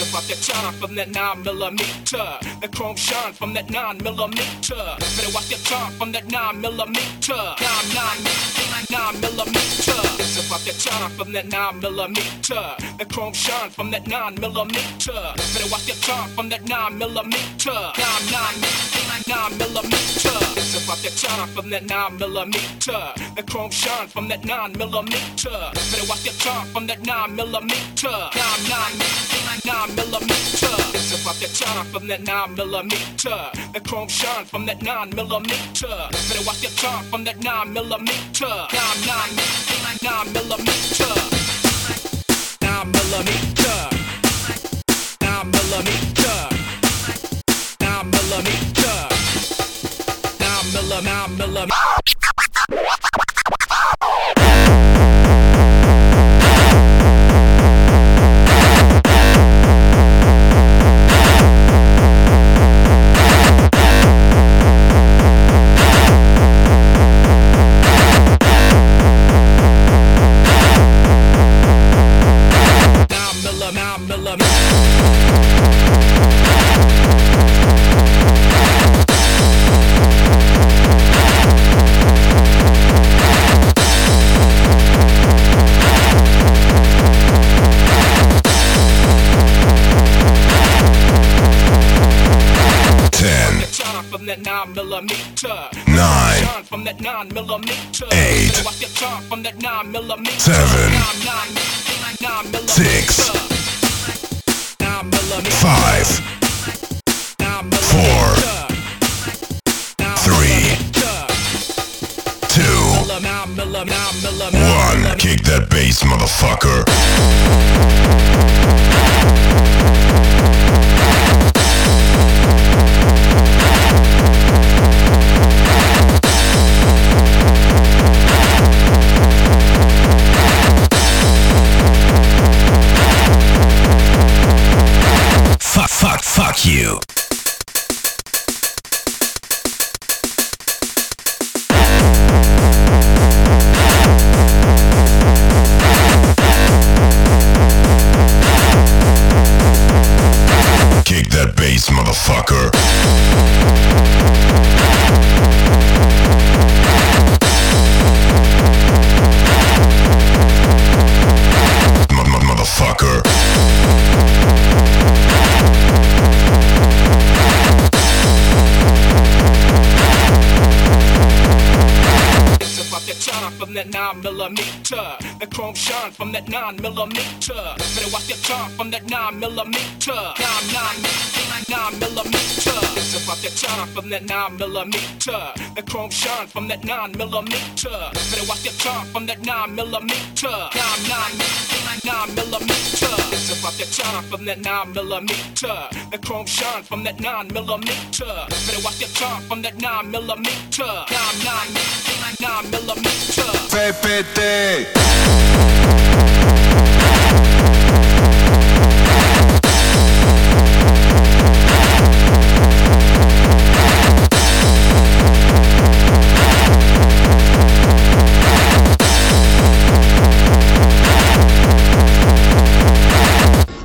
About that time from that 9 millimeter. The chrome shine from that 9 millimeter. Better watch your time from that 9 millimeter. 9, 9, 9 millimeter. About that time from that 9 millimeter. The chrome shine from that 9 millimeter. Better watch your time from that 9 millimeter. 9, 9, 9 millimeter. It's about that time from that 9 millimeter. The chrome shine from that 9 millimeter. Better watch your time from that 9 millimeter. 9, 9, 9 millimeter. About that time from that 9 millimeter. The chrome shine from that 9 millimeter. Better watch your time from that 9 millimeter. 9, 9, 9 millimeter. 9 millimeter. 9 millimeter. 9 millimeter. 9 millimeter. 9 millimeter. That nine millimeter. nine, from that nine millimeter. Eight. Watch your shine from that nine millimeter. Seven. Six. Five. millimeter. five, Nine Four. Three. two, Nine millimeter. Nine millimeter. one. Kick that bass, motherfucker. Motherfucker. From that nine millimeter. The chrome shine from that nine millimeter. Better watch your time from that nine millimeter. Nine, nine, nine millimeter. It's about that time from that nine millimeter. The chrome shine from that nine millimeter. Better watch your time from that nine millimeter. Nine, nine, nine millimeter. It's about that time from that nine millimeter. The chrome shine from that nine millimeter. Better watch your time from that nine millimeter. Nine, nine, nine millimeter. PPT.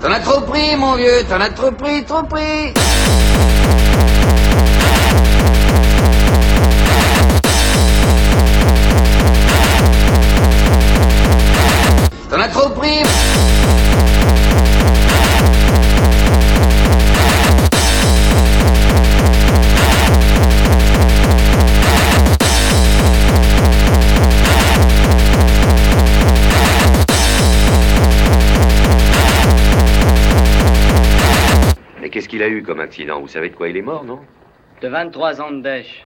T'en as trop pris, mon vieux, t'en as trop pris, trop pris. Mais qu'est-ce qu'il a eu comme accident? Vous savez de quoi il est mort, non? De 23 ans de dèche.